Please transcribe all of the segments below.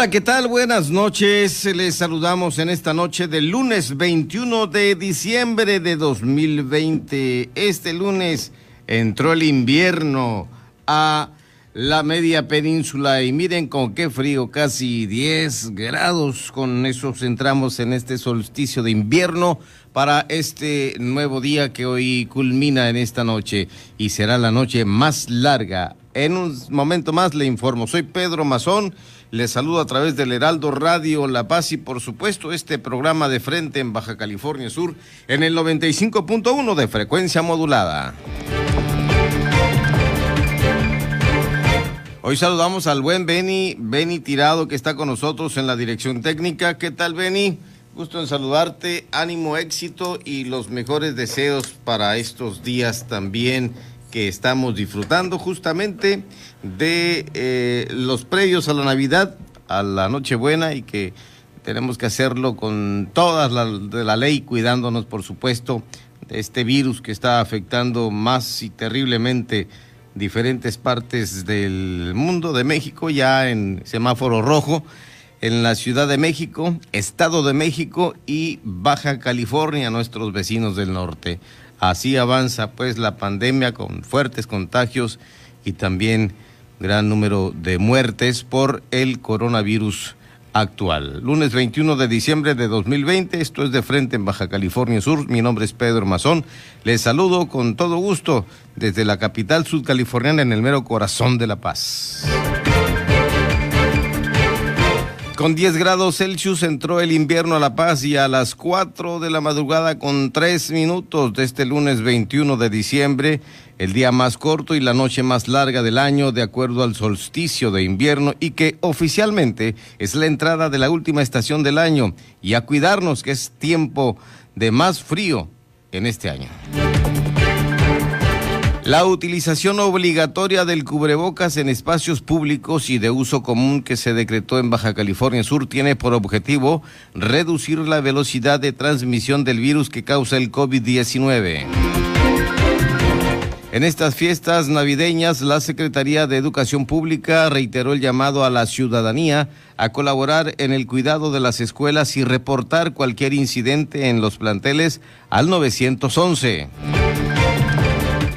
Hola, ¿qué tal? Buenas noches. Les saludamos en esta noche del lunes 21 de diciembre de 2020. Este lunes entró el invierno a la media península y miren con qué frío, casi 10 grados. Con eso entramos en este solsticio de invierno para este nuevo día que hoy culmina en esta noche y será la noche más larga. En un momento más le informo, soy Pedro Mazón, le saludo a través del Heraldo Radio La Paz y por supuesto este programa de frente en Baja California Sur en el 95.1 de frecuencia modulada. Hoy saludamos al buen Benny, Benny Tirado, que está con nosotros en la dirección técnica. ¿Qué tal, Benny? Gusto en saludarte, ánimo, éxito y los mejores deseos para estos días también que estamos disfrutando justamente de eh, los previos a la Navidad, a la Nochebuena y que tenemos que hacerlo con todas las de la ley, cuidándonos, por supuesto, de este virus que está afectando más y terriblemente diferentes partes del mundo, de México, ya en semáforo rojo, en la Ciudad de México, Estado de México y Baja California, nuestros vecinos del norte. Así avanza pues la pandemia con fuertes contagios y también gran número de muertes por el coronavirus actual. Lunes 21 de diciembre de 2020, esto es de frente en Baja California Sur. Mi nombre es Pedro Mazón. Les saludo con todo gusto desde la capital sudcaliforniana en el mero corazón de La Paz. Con 10 grados Celsius entró el invierno a La Paz y a las 4 de la madrugada con 3 minutos de este lunes 21 de diciembre, el día más corto y la noche más larga del año de acuerdo al solsticio de invierno y que oficialmente es la entrada de la última estación del año y a cuidarnos que es tiempo de más frío en este año. La utilización obligatoria del cubrebocas en espacios públicos y de uso común que se decretó en Baja California Sur tiene por objetivo reducir la velocidad de transmisión del virus que causa el COVID-19. En estas fiestas navideñas, la Secretaría de Educación Pública reiteró el llamado a la ciudadanía a colaborar en el cuidado de las escuelas y reportar cualquier incidente en los planteles al 911.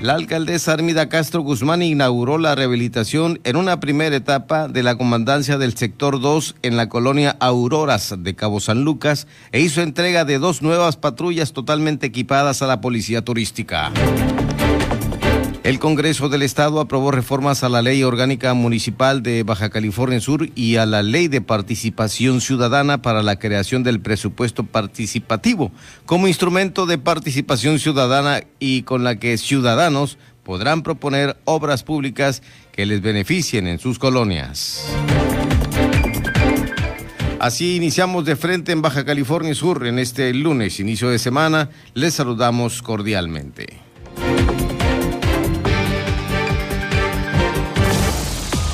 La alcaldesa Armida Castro Guzmán inauguró la rehabilitación en una primera etapa de la comandancia del sector 2 en la colonia Auroras de Cabo San Lucas e hizo entrega de dos nuevas patrullas totalmente equipadas a la policía turística. El Congreso del Estado aprobó reformas a la Ley Orgánica Municipal de Baja California Sur y a la Ley de Participación Ciudadana para la creación del presupuesto participativo como instrumento de participación ciudadana y con la que ciudadanos podrán proponer obras públicas que les beneficien en sus colonias. Así iniciamos de frente en Baja California Sur en este lunes, inicio de semana. Les saludamos cordialmente.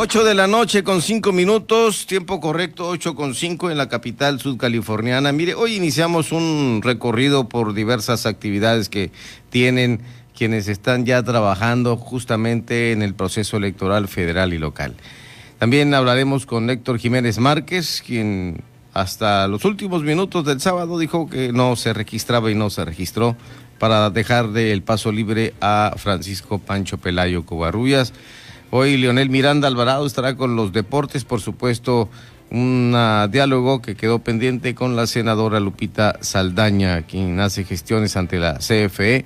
Ocho de la noche con cinco minutos, tiempo correcto, ocho con cinco en la capital sudcaliforniana. Mire, hoy iniciamos un recorrido por diversas actividades que tienen quienes están ya trabajando justamente en el proceso electoral federal y local. También hablaremos con Héctor Jiménez Márquez, quien hasta los últimos minutos del sábado dijo que no se registraba y no se registró para dejar del paso libre a Francisco Pancho Pelayo Covarrubias. Hoy Leonel Miranda Alvarado estará con los deportes, por supuesto, un diálogo que quedó pendiente con la senadora Lupita Saldaña, quien hace gestiones ante la CFE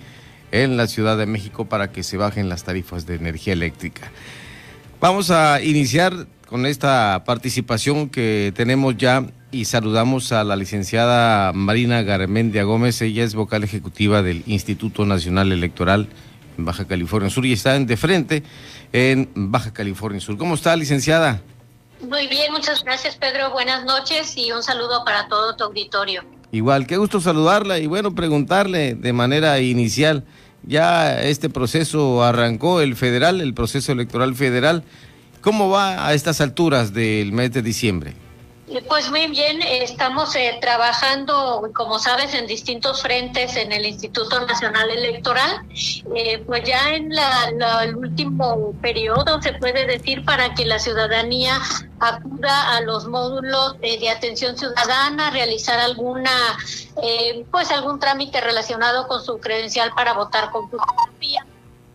en la Ciudad de México para que se bajen las tarifas de energía eléctrica. Vamos a iniciar con esta participación que tenemos ya y saludamos a la licenciada Marina Garmendia Gómez. Ella es vocal ejecutiva del Instituto Nacional Electoral en Baja California Sur y está de frente en Baja California Sur. ¿Cómo está, licenciada? Muy bien, muchas gracias, Pedro. Buenas noches y un saludo para todo tu auditorio. Igual, qué gusto saludarla y bueno, preguntarle de manera inicial, ya este proceso arrancó, el federal, el proceso electoral federal, ¿cómo va a estas alturas del mes de diciembre? Pues muy bien, estamos eh, trabajando, como sabes, en distintos frentes en el Instituto Nacional Electoral. Eh, pues ya en el último periodo, se puede decir, para que la ciudadanía acuda a los módulos de atención ciudadana, realizar alguna, eh, pues algún trámite relacionado con su credencial para votar con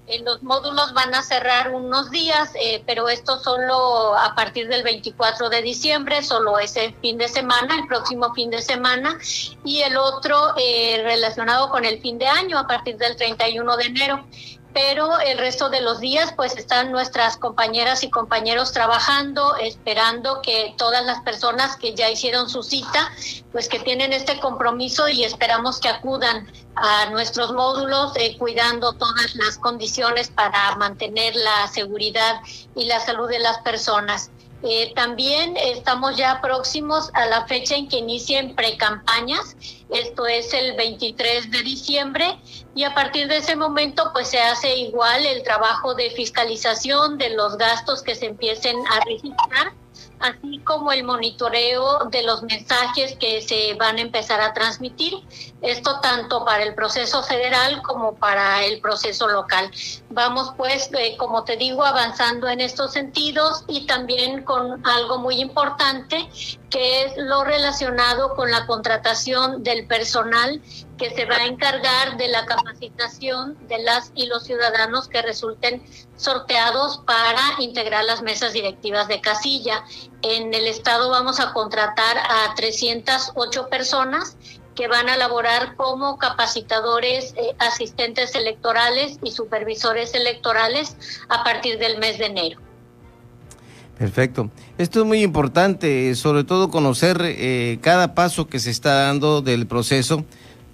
fotografía los módulos van a cerrar unos días, eh, pero esto solo a partir del 24 de diciembre, solo ese fin de semana, el próximo fin de semana, y el otro eh, relacionado con el fin de año a partir del 31 de enero pero el resto de los días pues están nuestras compañeras y compañeros trabajando, esperando que todas las personas que ya hicieron su cita, pues que tienen este compromiso y esperamos que acudan a nuestros módulos eh, cuidando todas las condiciones para mantener la seguridad y la salud de las personas. Eh, también estamos ya próximos a la fecha en que inicien precampañas, esto es el 23 de diciembre, y a partir de ese momento pues se hace igual el trabajo de fiscalización de los gastos que se empiecen a registrar así como el monitoreo de los mensajes que se van a empezar a transmitir. Esto tanto para el proceso federal como para el proceso local. Vamos pues, eh, como te digo, avanzando en estos sentidos y también con algo muy importante que es lo relacionado con la contratación del personal que se va a encargar de la capacitación de las y los ciudadanos que resulten sorteados para integrar las mesas directivas de casilla. En el estado vamos a contratar a 308 personas que van a laborar como capacitadores, eh, asistentes electorales y supervisores electorales a partir del mes de enero. Perfecto. Esto es muy importante, sobre todo conocer eh, cada paso que se está dando del proceso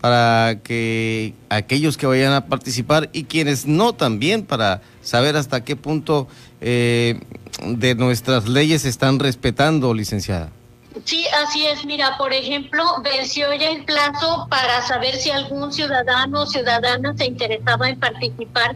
para que aquellos que vayan a participar y quienes no también para saber hasta qué punto eh, de nuestras leyes están respetando, licenciada. Sí, así es. Mira, por ejemplo, venció ya el plazo para saber si algún ciudadano o ciudadana se interesaba en participar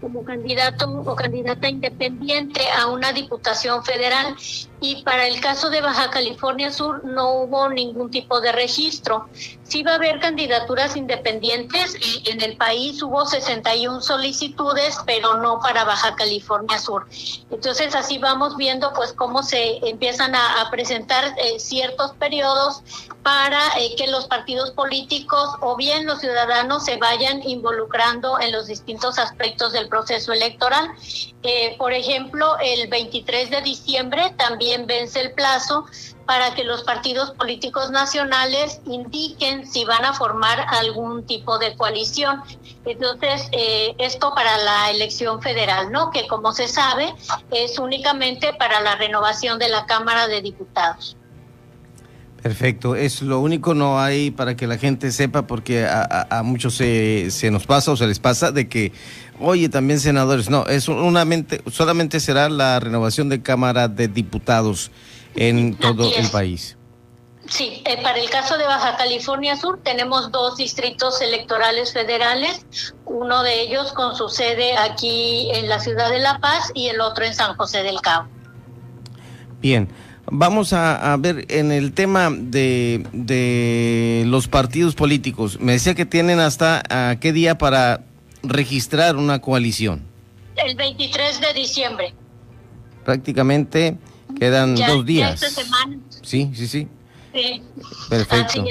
como candidato o candidata independiente a una diputación federal y para el caso de Baja California Sur no hubo ningún tipo de registro. Sí va a haber candidaturas independientes. En el país hubo 61 solicitudes, pero no para Baja California Sur. Entonces así vamos viendo pues cómo se empiezan a, presentar eh, ciertos periodos para eh, que los partidos políticos o bien los ciudadanos se vayan involucrando en los distintos aspectos del proceso electoral. Eh, por ejemplo, el 23 de diciembre también vence el plazo para que los partidos políticos nacionales indiquen si van a formar algún tipo de coalición. Entonces, eh, esto para la elección federal, ¿no? Que como se sabe, es únicamente para la renovación de la Cámara de Diputados. Perfecto, es lo único, no hay para que la gente sepa, porque a, muchos se, se, nos pasa o se les pasa de que, oye, también senadores, no, es solamente, solamente será la renovación de Cámara de Diputados en todo el país. Sí, eh, para el caso de Baja California Sur tenemos dos distritos electorales federales, uno de ellos con su sede aquí en la ciudad de La Paz y el otro en San José del Cabo. Bien. Vamos a, ver en el tema de, de, los partidos políticos. Me decía que tienen hasta a qué día para registrar una coalición. El 23 de diciembre. Prácticamente Quedan dos días. Sí, sí, sí. Sí. Perfecto.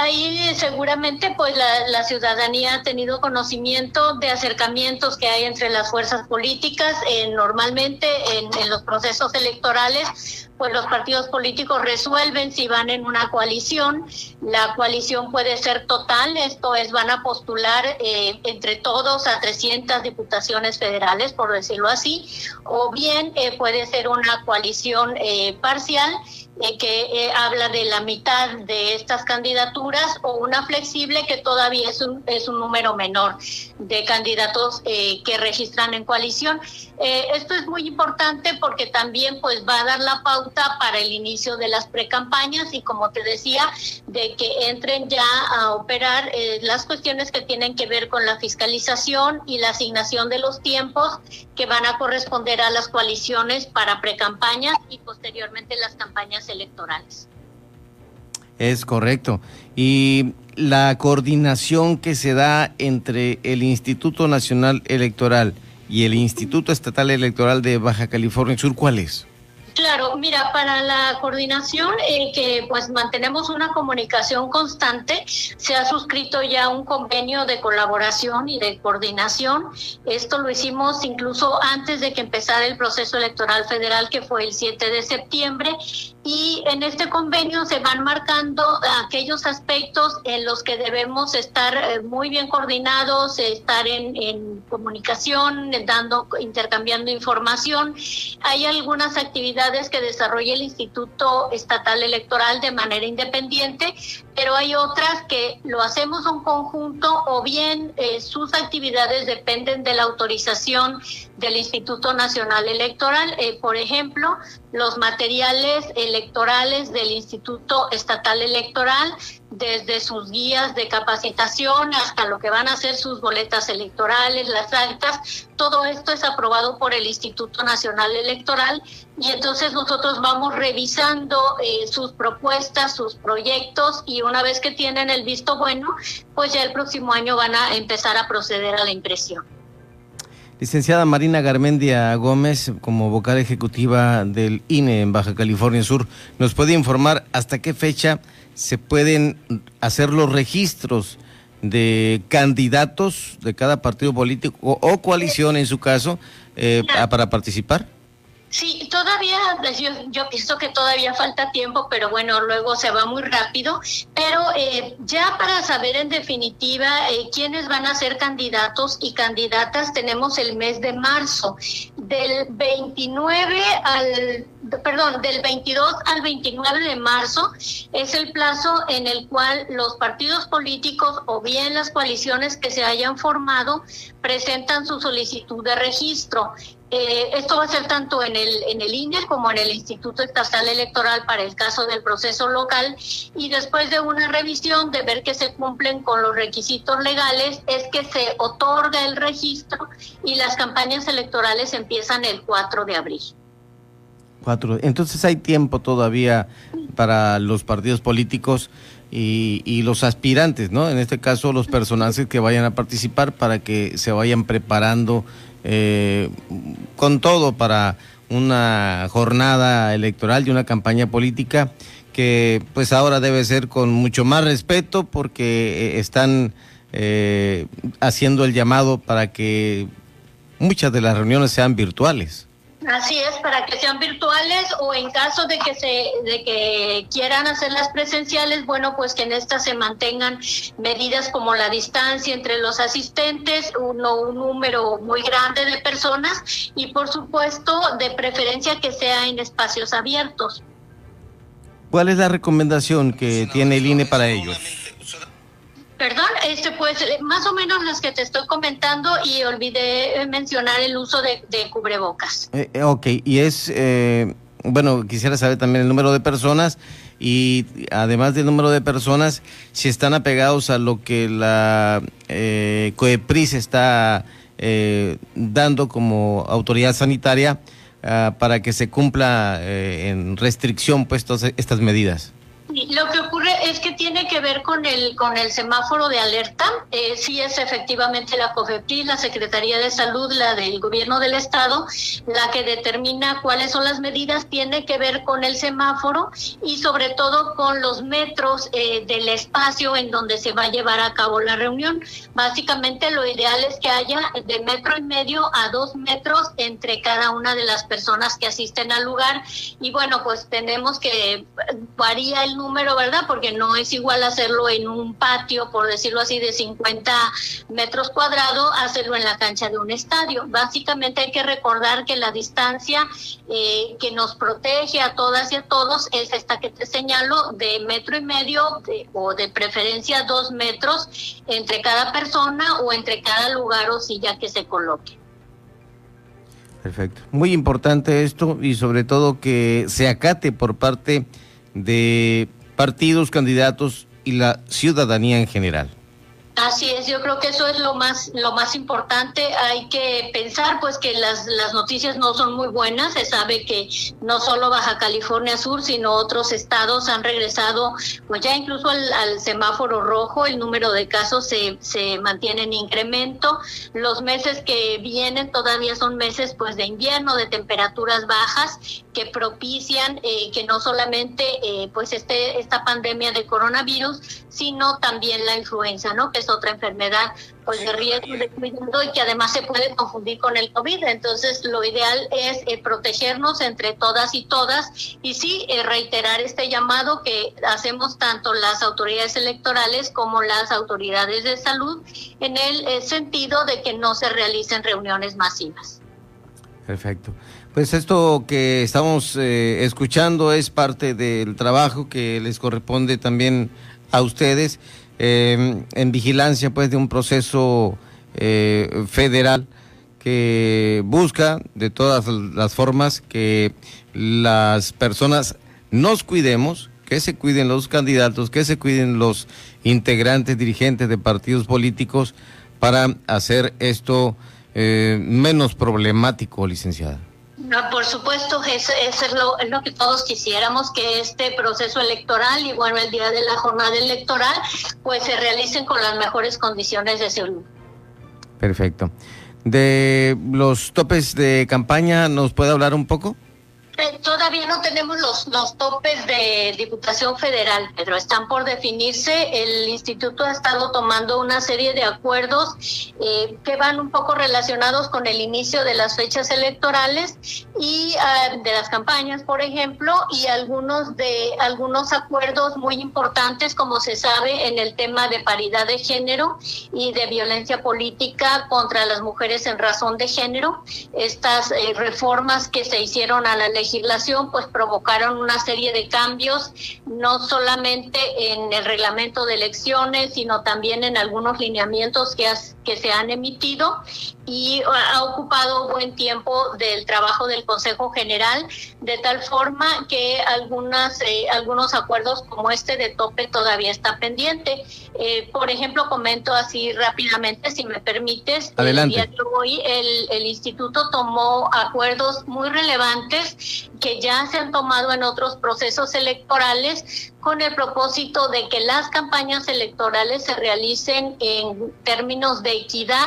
ahí seguramente pues la, ciudadanía ha tenido conocimiento de acercamientos que hay entre las fuerzas políticas. Eh, normalmente en, en, los procesos electorales pues los partidos políticos resuelven si van en una coalición. La coalición puede ser total, esto es, van a postular eh, entre todos a 300 diputaciones federales, por decirlo así, o bien eh, puede ser una coalición eh, parcial eh, que eh, habla de la mitad de estas candidaturas o una flexible que todavía es un, es un número menor de candidatos eh, que registran en coalición. esto es muy importante porque también pues va a dar la pauta para el inicio de las precampañas y como te decía, de que entren ya a operar las cuestiones que tienen que ver con la fiscalización y la asignación de los tiempos que van a corresponder a las coaliciones para precampañas y posteriormente las campañas electorales. Es correcto. Y la coordinación que se da entre el Instituto Nacional Electoral y el Instituto Estatal Electoral de Baja California Sur, ¿cuál es? Claro, mira, para la coordinación, eh, que pues mantenemos una comunicación constante, se ha suscrito ya un convenio de colaboración y de coordinación. Esto lo hicimos incluso antes de que empezara el proceso electoral federal, que fue el 7 de septiembre, y en este convenio se van marcando aquellos aspectos en los que debemos estar eh, muy bien coordinados, estar en, en comunicación, dando, intercambiando información. Hay algunas actividades que desarrolla el Instituto Estatal Electoral de manera independiente, pero hay otras que lo hacemos en conjunto o bien eh, sus actividades dependen de la autorización del Instituto Nacional Electoral. Eh, por ejemplo, los materiales electorales del Instituto Estatal Electoral, desde sus guías de capacitación hasta lo que van a ser sus boletas electorales, las actas, todo esto es aprobado por el Instituto Nacional Electoral y entonces nosotros vamos revisando eh, sus propuestas, sus proyectos y una vez que tienen el visto bueno, pues ya el próximo año van a empezar a proceder a la impresión. Licenciada Marina Garmendia Gómez, como vocal ejecutiva del INE en Baja California Sur, ¿nos puede informar hasta qué fecha se pueden hacer los registros de candidatos de cada partido político o, coalición en su caso eh, para participar? Sí, todavía, yo, yo, pienso que todavía falta tiempo, pero bueno, luego se va muy rápido. Pero eh, ya para saber en definitiva eh, quiénes van a ser candidatos y candidatas, tenemos el mes de marzo, del 29 al, perdón, del 22 al 29 de marzo es el plazo en el cual los partidos políticos o bien las coaliciones que se hayan formado presentan su solicitud de registro. Eh, esto va a ser tanto en el, en el INE como en el Instituto Estatal Electoral para el caso del proceso local y después de una revisión de ver que se cumplen con los requisitos legales es que se otorga el registro y las campañas electorales empiezan el 4 de abril. Cuatro. Entonces hay tiempo todavía para los partidos políticos y, y, los aspirantes, ¿no? En este caso los personajes que vayan a participar para que se vayan preparando eh, con todo para una jornada electoral y una campaña política que pues ahora debe ser con mucho más respeto porque eh, están eh, haciendo el llamado para que muchas de las reuniones sean virtuales. Así es, para que sean virtuales o en caso de que se de que quieran hacerlas presenciales, bueno, pues que en estas se mantengan medidas como la distancia entre los asistentes, uno un número muy grande de personas y por supuesto, de preferencia que sea en espacios abiertos. ¿Cuál es la recomendación que tiene el INE para ellos? Perdón, este pues más o menos las que te estoy comentando y olvidé mencionar el uso de, cubrebocas. Eh, eh, ok, y es, eh, bueno, quisiera saber también el número de personas y además del número de personas, si están apegados a lo que la eh, COEPRIS está dando como autoridad sanitaria ah, para que se cumpla en restricción pues todas estas medidas. Lo que ocurre es que tiene que ver con el con el semáforo de alerta. Eh, sí es efectivamente la COFEPRIS, la Secretaría de Salud, la del Gobierno del Estado, la que determina cuáles son las medidas. Tiene que ver con el semáforo y sobre todo con los metros eh, del espacio en donde se va a llevar a cabo la reunión. Básicamente lo ideal es que haya de metro y medio a dos metros entre cada una de las personas que asisten al lugar. Y bueno, pues tenemos que varía el número, ¿verdad? Porque no es igual hacerlo en un patio, por decirlo así, de 50 metros cuadrados, hacerlo en la cancha de un estadio. Básicamente hay que recordar que la distancia eh, que nos protege a todas y a todos es esta que te señalo, de metro y medio o de preferencia dos metros entre cada persona o entre cada lugar o silla que se coloque. Perfecto. Muy importante esto y sobre todo que se acate por parte de partidos, candidatos y la ciudadanía en general. Así es, yo creo que eso es lo más lo más importante. Hay que pensar pues que las, las noticias no son muy buenas. Se sabe que no solo Baja California Sur, sino otros estados han regresado pues ya incluso al, semáforo rojo. El número de casos se, se mantiene en incremento. Los meses que vienen todavía son meses pues de invierno, de temperaturas bajas que propician eh, que no solamente eh, pues este esta pandemia de coronavirus, sino también la influenza, ¿no? Que otra enfermedad pues de riesgo de cuidado y que además se puede confundir con el COVID. Entonces, lo ideal es eh, protegernos entre todas y todas y sí eh, reiterar este llamado que hacemos tanto las autoridades electorales como las autoridades de salud en el eh, sentido de que no se realicen reuniones masivas. Perfecto. Pues esto que estamos escuchando es parte del trabajo que les corresponde también a ustedes eh, en vigilancia pues de un proceso eh, federal que busca de todas las formas que las personas nos cuidemos, que se cuiden los candidatos, que se cuiden los integrantes, dirigentes de partidos políticos para hacer esto eh, menos problemático, licenciada. No, por supuesto, eso, es, lo, es, lo, que todos quisiéramos, que este proceso electoral y bueno, el día de la jornada electoral, pues se realicen con las mejores condiciones de salud. Perfecto. De los topes de campaña, ¿nos puede hablar un poco? Todavía no tenemos los, los topes de Diputación Federal, Pedro. Están por definirse. El instituto ha estado tomando una serie de acuerdos eh, que van un poco relacionados con el inicio de las fechas electorales y ah, de las campañas, por ejemplo, y algunos de algunos acuerdos muy importantes, como se sabe, en el tema de paridad de género y de violencia política contra las mujeres en razón de género. Estas eh, reformas que se hicieron a la ley legislación pues provocaron una serie de cambios, no solamente en el reglamento de elecciones, sino también en algunos lineamientos que, que se han emitido y ha ocupado buen tiempo del trabajo del Consejo General, de tal forma que algunas, eh, algunos acuerdos como este de tope todavía está pendiente. Eh, por ejemplo, comento así rápidamente, si me permites, Adelante. el día de hoy el, el instituto tomó acuerdos muy relevantes que ya se han tomado en otros procesos electorales con el propósito de que las campañas electorales se realicen en términos de equidad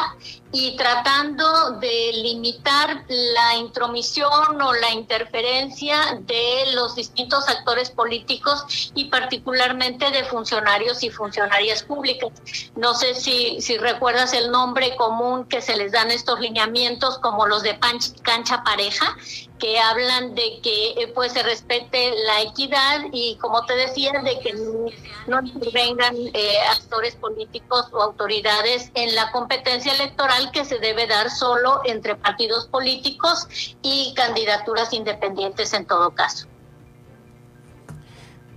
y tratando de limitar la intromisión o la interferencia de los distintos actores políticos y particularmente de funcionarios y funcionarias públicas. No sé si, si recuerdas el nombre común que se les dan estos lineamientos como los de cancha pareja, que hablan de que eh, pues se respete la equidad y como te decía de que no, intervengan eh, actores políticos o autoridades en la competencia electoral que se debe dar solo entre partidos políticos y candidaturas independientes en todo caso.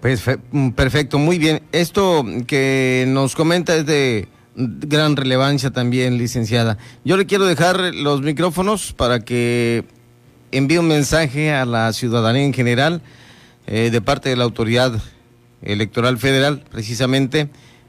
Pues mm, perfecto, muy bien. Esto que nos comenta es de gran relevancia también, licenciada. Yo le quiero dejar los micrófonos para que envíe un mensaje a la ciudadanía en general eh, de parte de la autoridad electoral federal, precisamente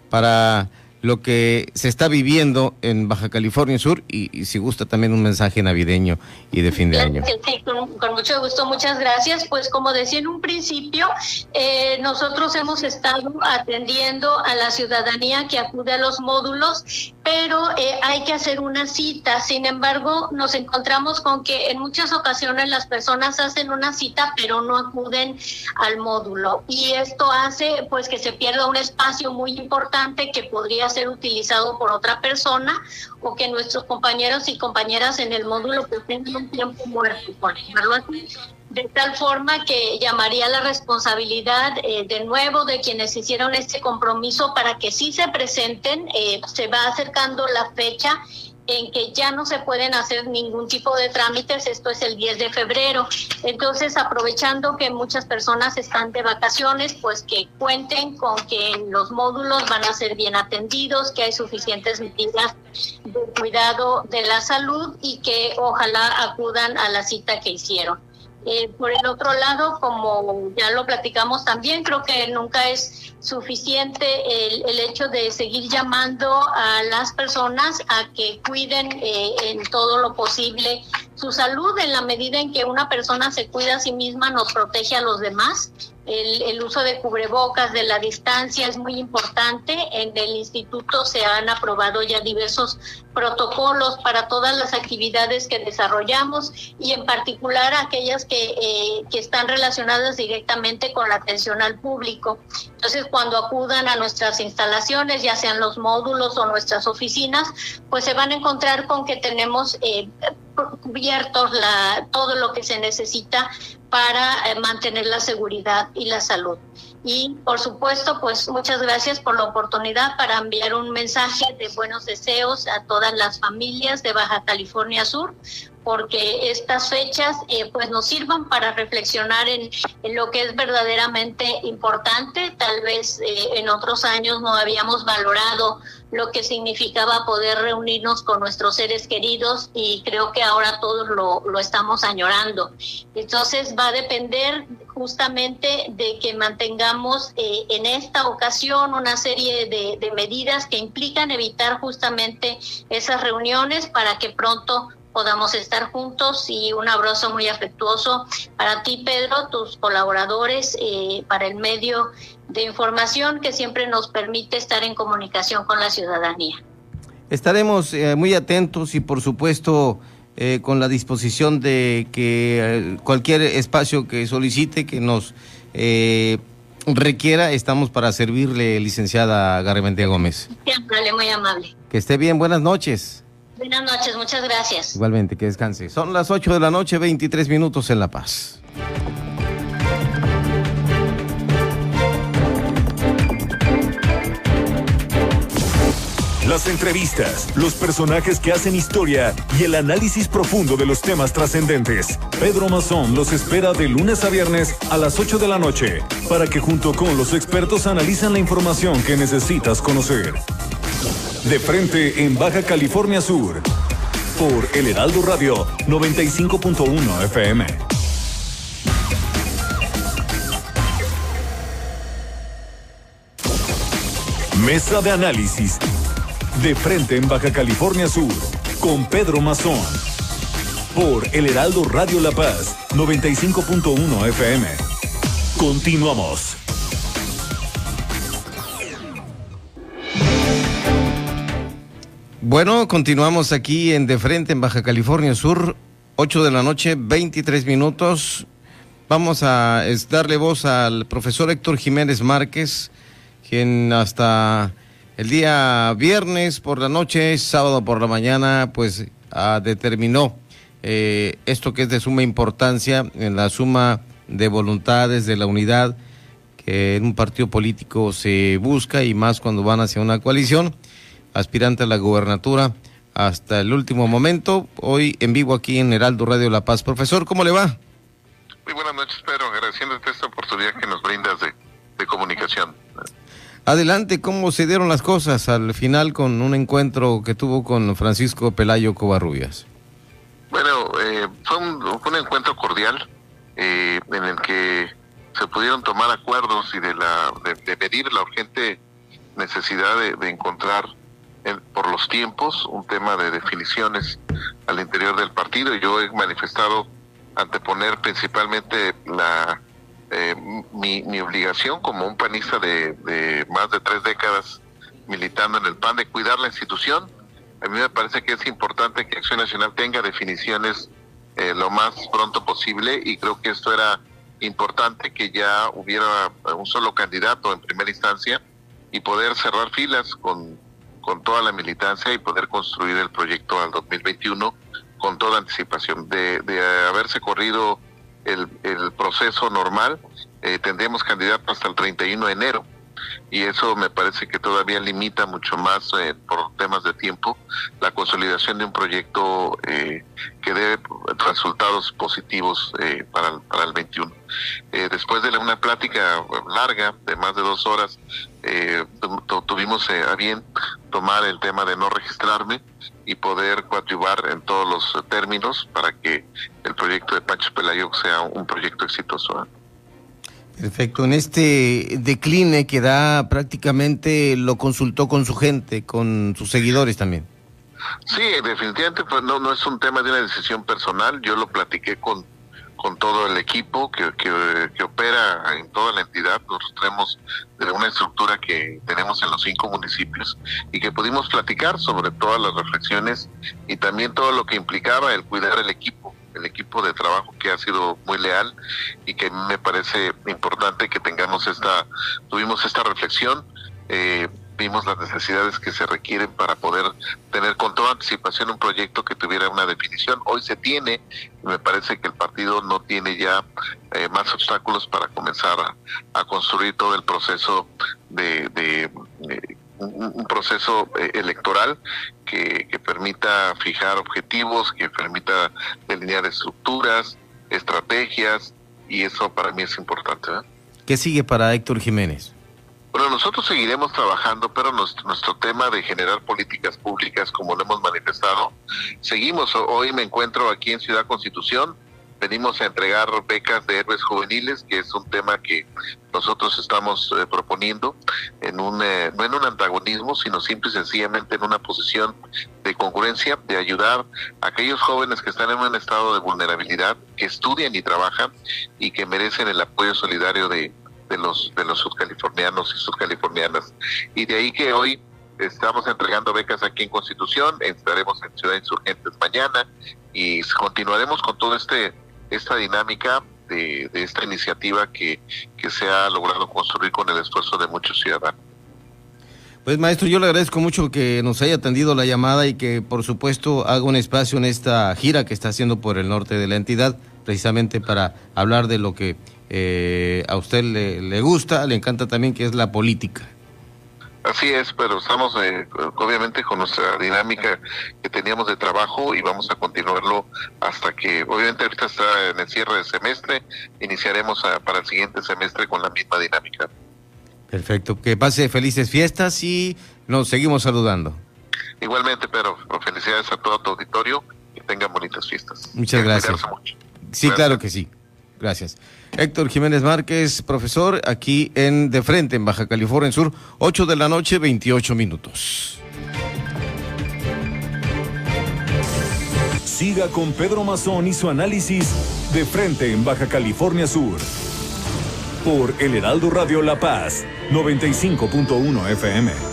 para lo que se está viviendo en Baja California Sur y, si gusta también un mensaje navideño y de fin de año. Sí, con, mucho gusto, muchas gracias. Pues como decía en un principio, eh, nosotros hemos estado atendiendo a la ciudadanía que acude a los módulos, pero eh, hay que hacer una cita. Sin embargo, nos encontramos con que en muchas ocasiones las personas hacen una cita, pero no acuden al módulo. Y esto hace pues que se pierda un espacio muy importante que podría ser utilizado por otra persona o que nuestros compañeros y compañeras en el módulo pues tengan un tiempo muerto, por ejemplo así. De tal forma que llamaría la responsabilidad eh, de nuevo de quienes hicieron este compromiso para que sí se presenten. Eh, se va acercando la fecha en que ya no se pueden hacer ningún tipo de trámites, esto es el 10 de febrero. Entonces, aprovechando que muchas personas están de vacaciones, pues que cuenten con que los módulos van a ser bien atendidos, que hay suficientes medidas de cuidado de la salud y que ojalá acudan a la cita que hicieron. Eh, por el otro lado, como ya lo platicamos también, creo que nunca es suficiente el, el hecho de seguir llamando a las personas a que cuiden eh, en todo lo posible su salud en la medida en que una persona se cuida a sí misma, nos protege a los demás el, uso de cubrebocas, de la distancia es muy importante. En el instituto se han aprobado ya diversos protocolos para todas las actividades que desarrollamos y en particular aquellas que, eh, que están relacionadas directamente con la atención al público. Entonces, cuando acudan a nuestras instalaciones, ya sean los módulos o nuestras oficinas, pues se van a encontrar con que tenemos eh, cubiertos la, todo lo que se necesita para eh, mantener la seguridad y la salud. Y por supuesto, pues muchas gracias por la oportunidad para enviar un mensaje de buenos deseos a todas las familias de Baja California Sur, porque estas fechas eh, pues nos sirvan para reflexionar en, lo que es verdaderamente importante. Tal vez eh, en otros años no habíamos valorado lo que significaba poder reunirnos con nuestros seres queridos y creo que ahora todos lo, lo estamos añorando. Entonces va a depender justamente de que mantengamos eh, en esta ocasión una serie de, de medidas que implican evitar justamente esas reuniones para que pronto podamos estar juntos y un abrazo muy afectuoso para ti, Pedro, tus colaboradores, eh, para el medio de información que siempre nos permite estar en comunicación con la ciudadanía. Estaremos eh, muy atentos y por supuesto eh, con la disposición de que cualquier espacio que solicite, que nos requiera, estamos para servirle, licenciada Garrementia Gómez. Siempre, muy amable. Que esté bien, buenas noches. Buenas noches, muchas gracias. Igualmente, que descanse. Son las 8 de la noche, 23 minutos en La Paz. Las entrevistas, los personajes que hacen historia y el análisis profundo de los temas trascendentes. Pedro Mazón los espera de lunes a viernes a las 8 de la noche para que junto con los expertos analicen la información que necesitas conocer. De frente en Baja California Sur. Por El Heraldo Radio 95.1 FM. Mesa de análisis. De frente en Baja California Sur. Con Pedro Mazón. Por El Heraldo Radio La Paz 95.1 FM. Continuamos. Bueno, continuamos aquí en De Frente, en Baja California Sur, 8 de la noche, 23 minutos. Vamos a darle voz al profesor Héctor Jiménez Márquez, quien hasta el día viernes por la noche, sábado por la mañana, pues ah, determinó eh, esto que es de suma importancia en la suma de voluntades de la unidad que en un partido político se busca y más cuando van hacia una coalición aspirante a la gubernatura hasta el último momento. Hoy en vivo aquí en Heraldo Radio La Paz. Profesor, ¿cómo le va? Muy buenas noches, Pedro. Agradeciéndote esta oportunidad que nos brindas de, comunicación. Adelante, ¿cómo se dieron las cosas al final con un encuentro que tuvo con Francisco Pelayo Covarrubias? Bueno, eh, fue, un, encuentro cordial eh, en el que se pudieron tomar acuerdos y de, la, de, de pedir la urgente necesidad de, encontrar por los tiempos un tema de definiciones al interior del partido. Yo he manifestado anteponer principalmente la eh, mi, mi, obligación como un panista de, de, más de tres décadas militando en el PAN de cuidar la institución. A mí me parece que es importante que Acción Nacional tenga definiciones eh, lo más pronto posible y creo que esto era importante que ya hubiera un solo candidato en primera instancia y poder cerrar filas con, con toda la militancia y poder construir el proyecto al 2021 con toda anticipación. De, de haberse corrido el, el proceso normal, eh, tendríamos candidato hasta el 31 de enero y eso me parece que todavía limita mucho más eh, por temas de tiempo la consolidación de un proyecto eh, que dé resultados positivos eh, para, para el 21. después de una plática larga de más de dos horas, tuvimos a bien tomar el tema de no registrarme y poder coadyuvar en todos los términos para que el proyecto de Pancho Pelayo sea un proyecto exitoso. Perfecto. En este decline que da prácticamente lo consultó con su gente, con sus seguidores también. Sí, definitivamente pues no, no es un tema de una decisión personal. Yo lo platiqué con, con todo el equipo que, que, opera en toda la entidad. Nosotros tenemos de una estructura que tenemos en los cinco municipios y que pudimos platicar sobre todas las reflexiones y también todo lo que implicaba el cuidar el equipo el equipo de trabajo que ha sido muy leal y que me parece importante que tengamos esta, tuvimos esta reflexión, eh, vimos las necesidades que se requieren para poder tener con toda anticipación un proyecto que tuviera una definición. Hoy se tiene, y me parece que el partido no tiene ya eh, más obstáculos para comenzar a, construir todo el proceso de, de un, proceso eh, electoral que, permita fijar objetivos, que permita delinear estructuras, estrategias, y eso para mí es importante. ¿Qué sigue para Héctor Jiménez? Bueno, nosotros seguiremos trabajando, pero nuestro, nuestro tema de generar políticas públicas, como lo hemos manifestado, seguimos. Hoy me encuentro aquí en Ciudad Constitución, venimos a entregar becas de héroes juveniles, que es un tema que nosotros estamos eh, proponiendo, en un, eh, no en un antagonismo, sino simple y sencillamente en una posición de concurrencia, de ayudar a aquellos jóvenes que están en un estado de vulnerabilidad, que estudian y trabajan y que merecen el apoyo solidario de, de los, de los subcalifornianos y subcalifornianas. Y de ahí que hoy estamos entregando becas aquí en Constitución, estaremos en Ciudad Insurgentes mañana y continuaremos con todo este esta dinámica de, esta iniciativa que, que se ha logrado construir con el esfuerzo de muchos ciudadanos. Pues maestro, yo le agradezco mucho que nos haya atendido la llamada y que por supuesto haga un espacio en esta gira que está haciendo por el norte de la entidad, precisamente para hablar de lo que eh, a usted le, le gusta, le encanta también, que es la política. Así es, pero estamos eh, obviamente con nuestra dinámica que teníamos de trabajo y vamos a continuarlo hasta que, obviamente ahorita está en el cierre del semestre, iniciaremos para el siguiente semestre con la misma dinámica. Perfecto, que pase felices fiestas y nos seguimos saludando. Igualmente, pero felicidades a todo tu auditorio, y tengan bonitas fiestas. Muchas gracias. Sí, claro que sí. Gracias. Héctor Jiménez Márquez, profesor, aquí en De Frente, en Baja California Sur, 8 de la noche, 28 minutos. Siga con Pedro Mazón y su análisis De Frente en Baja California Sur. Por El Heraldo Radio La Paz, 95.1 FM.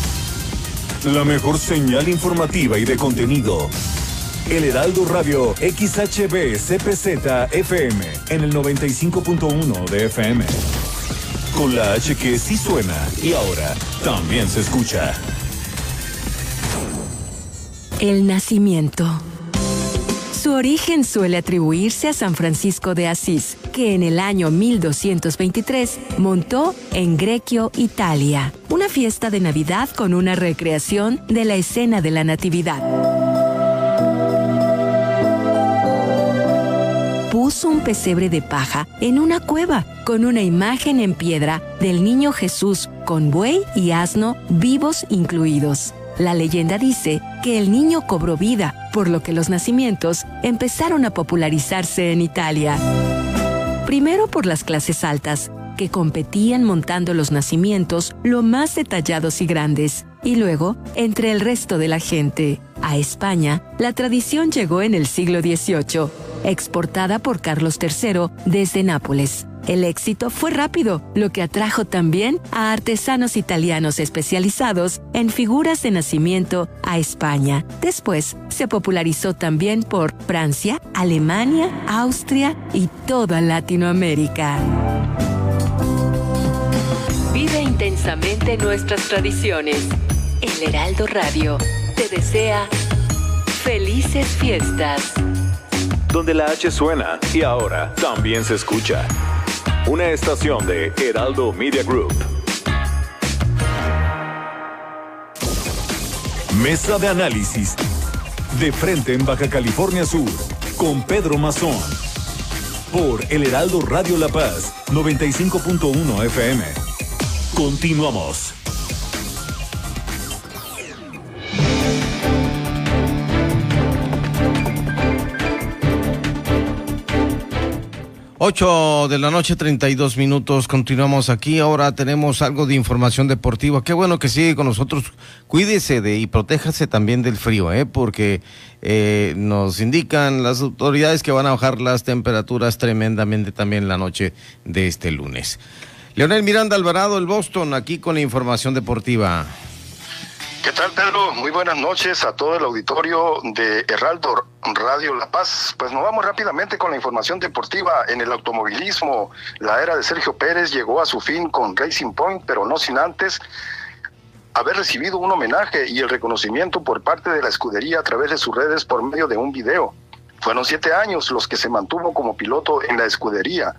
la mejor señal informativa y de contenido. El Heraldo Radio XHB CPZ FM en el 95.1 de FM. Con la H que sí suena y ahora también se escucha. El nacimiento. Su origen suele atribuirse a San Francisco de Asís, que en el año 1223 montó en Grequio, Italia, una fiesta de Navidad con una recreación de la escena de la Natividad. Puso un pesebre de paja en una cueva con una imagen en piedra del niño Jesús con buey y asno vivos incluidos. La leyenda dice que el niño cobró vida, por lo que los nacimientos empezaron a popularizarse en Italia. Primero por las clases altas, que competían montando los nacimientos lo más detallados y grandes, y luego entre el resto de la gente. A España, la tradición llegó en el siglo XVIII, exportada por Carlos III desde Nápoles. El éxito fue rápido, lo que atrajo también a artesanos italianos especializados en figuras de nacimiento a España. Después se popularizó también por Francia, Alemania, Austria y toda Latinoamérica. Vive intensamente nuestras tradiciones. El Heraldo Radio te desea felices fiestas. Donde la H suena y ahora también se escucha. Una estación de Heraldo Media Group. Mesa de análisis. De frente en Baja California Sur. Con Pedro Mazón. Por El Heraldo Radio La Paz 95.1 FM. Continuamos. 8 de la noche, 32 minutos. Continuamos aquí. Ahora tenemos algo de información deportiva. Qué bueno que sigue con nosotros. Cuídese de y protéjase también del frío, ¿eh? porque eh, nos indican las autoridades que van a bajar las temperaturas tremendamente también la noche de este lunes. Leonel Miranda Alvarado, el Boston, aquí con la información deportiva. ¿Qué tal, Pedro? Muy buenas noches a todo el auditorio de Heraldo Radio La Paz. Pues nos vamos rápidamente con la información deportiva. En el automovilismo, la era de Sergio Pérez llegó a su fin con Racing Point, pero no sin antes haber recibido un homenaje y el reconocimiento por parte de la escudería a través de sus redes por medio de un video. Fueron siete años los que se mantuvo como piloto en la escudería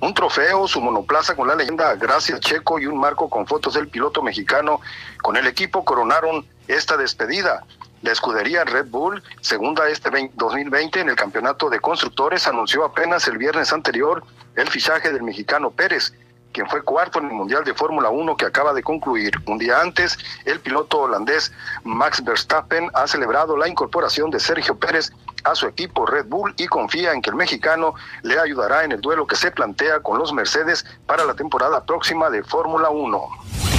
un trofeo, su monoplaza con la leyenda Gracias Checo y un marco con fotos del piloto mexicano con el equipo coronaron esta despedida. La escudería Red Bull, segunda este 2020 en el campeonato de constructores, anunció apenas el viernes anterior el fichaje del mexicano Pérez, quien fue cuarto en el Mundial de Fórmula 1 que acaba de concluir. Un día antes, el piloto holandés Max Verstappen ha celebrado la incorporación de Sergio Pérez a su equipo Red Bull y confía en que el mexicano le ayudará en el duelo que se plantea con los Mercedes para la temporada próxima de Fórmula 1.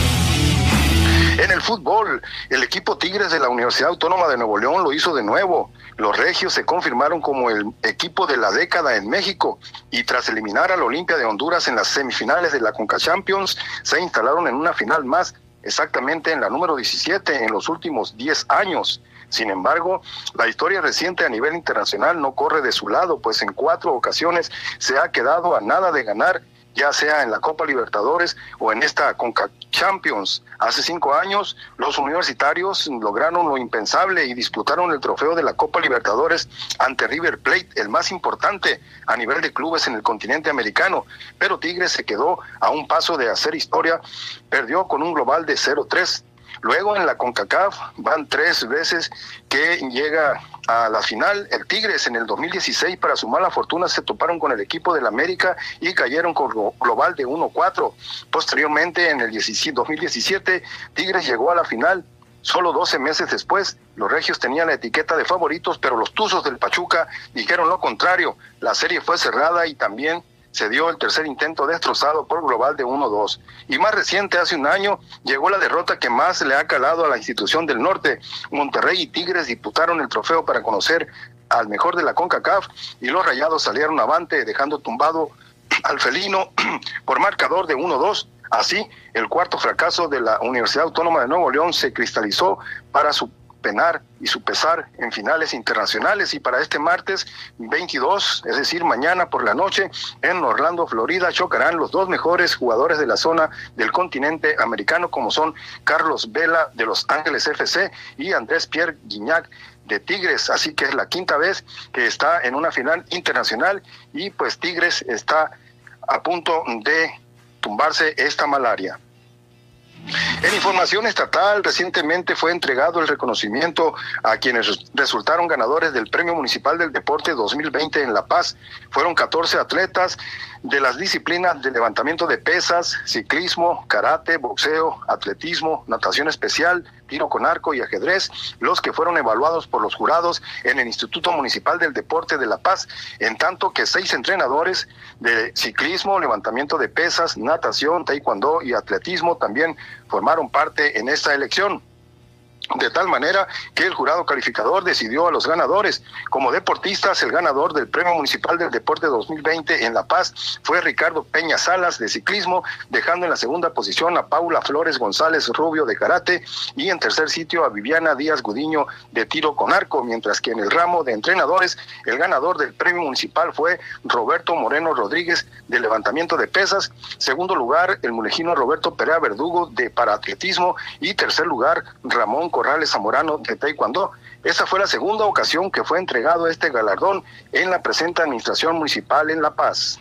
En el fútbol, el equipo Tigres de la Universidad Autónoma de Nuevo León lo hizo de nuevo. Los regios se confirmaron como el equipo de la década en México y tras eliminar al Olimpia de Honduras en las semifinales de la Conca Champions, se instalaron en una final más, exactamente en la número 17 en los últimos 10 años. Sin embargo, la historia reciente a nivel internacional no corre de su lado, pues en cuatro ocasiones se ha quedado a nada de ganar ya sea en la Copa Libertadores o en esta Conca Champions. Hace cinco años, los universitarios lograron lo impensable y disputaron el trofeo de la Copa Libertadores ante River Plate, el más importante a nivel de clubes en el continente americano. Pero Tigres se quedó a un paso de hacer historia, perdió con un global de 0-3 Luego en la CONCACAF van tres veces que llega a la final. El Tigres en el 2016 para su mala fortuna se toparon con el equipo del América y cayeron con global de 1-4. Posteriormente en el 2017 Tigres llegó a la final Solo 12 meses después, los regios tenían la etiqueta de favoritos, pero los Tuzos del Pachuca dijeron lo contrario. La serie fue cerrada y también se dio el tercer intento destrozado por global de 1-2. Y más reciente, hace un año, llegó la derrota que más le ha calado a la institución del norte. Monterrey y Tigres disputaron el trofeo para conocer al mejor de la CONCACAF y los rayados salieron avante dejando tumbado al felino por marcador de 1-2 Así, el cuarto fracaso de la Universidad Autónoma de Nuevo León se cristalizó para su penar y su pesar en finales internacionales y para este martes 22, es decir, mañana por la noche en Orlando, Florida, chocarán los dos mejores jugadores de la zona del continente americano como son Carlos Vela de Los Ángeles FC y Andrés Pierre Guignac de Tigres, así que es la quinta vez que está en una final internacional y pues Tigres está a punto de tumbarse esta malaria. En información estatal, recientemente fue entregado el reconocimiento a quienes resultaron ganadores del Premio Municipal del Deporte 2020 en La Paz. Fueron 14 atletas de las disciplinas de levantamiento de pesas, ciclismo, karate, boxeo, atletismo, natación especial, tiro con arco y ajedrez, los que fueron evaluados por los jurados en el Instituto Municipal del Deporte de La Paz, en tanto que seis entrenadores de ciclismo, levantamiento de pesas, natación, taekwondo y atletismo también formaron parte en esta elección de tal manera que el jurado calificador decidió a los ganadores. Como deportistas, el ganador del Premio Municipal del Deporte 2020 en La Paz fue Ricardo Peña Salas de ciclismo, dejando en la segunda posición a Paula Flores González Rubio de karate y en tercer sitio a Viviana Díaz Gudiño de tiro con arco, mientras que en el ramo de entrenadores, el ganador del Premio Municipal fue Roberto Moreno Rodríguez de levantamiento de pesas, segundo lugar el mulejino Roberto Perea Verdugo de paraatletismo y tercer lugar Ramón Corrales Zamorano de Taekwondo. Esa fue la segunda ocasión que fue entregado este galardón en la presente administración municipal en La Paz.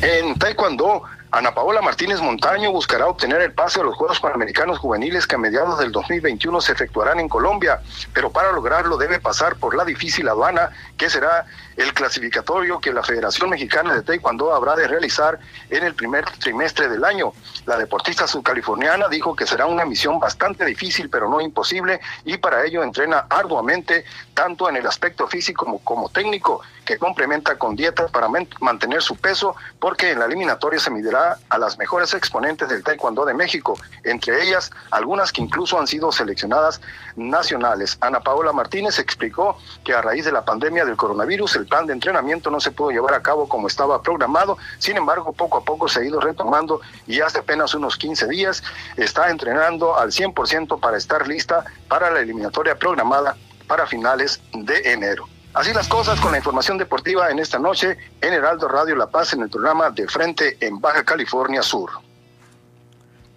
En Taekwondo, Ana Paola Martínez Montaño buscará obtener el pase a los Juegos Panamericanos Juveniles que a mediados del 2021 se efectuarán en Colombia, pero para lograrlo debe pasar por la difícil aduana que será el clasificatorio que la Federación Mexicana de Taekwondo habrá de realizar en el primer trimestre del año. La deportista subcaliforniana dijo que será una misión bastante difícil, pero no imposible, y para ello entrena arduamente, tanto en el aspecto físico como, técnico, que complementa con dietas para mantener su peso, porque en la eliminatoria se medirá a las mejores exponentes del Taekwondo de México, entre ellas algunas que incluso han sido seleccionadas nacionales. Ana Paola Martínez explicó que a raíz de la pandemia del coronavirus, plan de entrenamiento no se pudo llevar a cabo como estaba programado, sin embargo, poco a poco se ha ido retomando y hace apenas unos 15 días está entrenando al 100% para estar lista para la eliminatoria programada para finales de enero. Así las cosas con la información deportiva en esta noche en Heraldo Radio La Paz en el programa de Frente en Baja California Sur.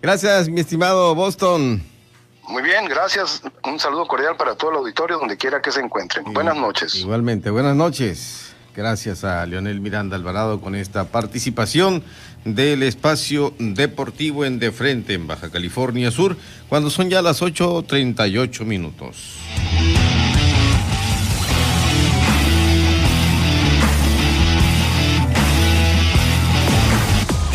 Gracias, mi estimado Boston. Muy bien, gracias. Un saludo cordial para todo el auditorio donde quiera que se encuentren. buenas noches. Igualmente, buenas noches. Gracias a Leonel Miranda Alvarado con esta participación del espacio deportivo en De Frente en Baja California Sur, cuando son ya las 8.38 minutos.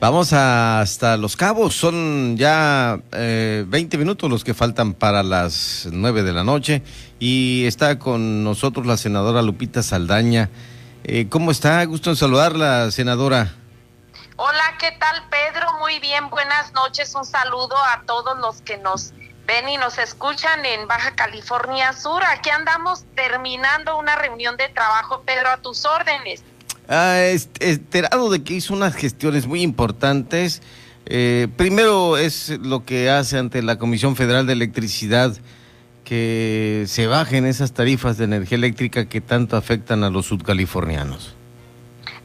Vamos hasta Los Cabos, son ya eh, 20 minutos los que faltan para las 9 de la noche y está con nosotros la senadora Lupita Saldaña. Eh, ¿Cómo está? Gusto en saludarla, senadora. Hola, ¿qué tal Pedro? Muy bien, buenas noches. Un saludo a todos los que nos ven y nos escuchan en Baja California Sur. Aquí andamos terminando una reunión de trabajo, Pedro, a tus órdenes. Ah, enterado de que hizo unas gestiones muy importantes. Eh, primero es lo que hace ante la Comisión Federal de Electricidad que se bajen esas tarifas de energía eléctrica que tanto afectan a los sudcalifornianos.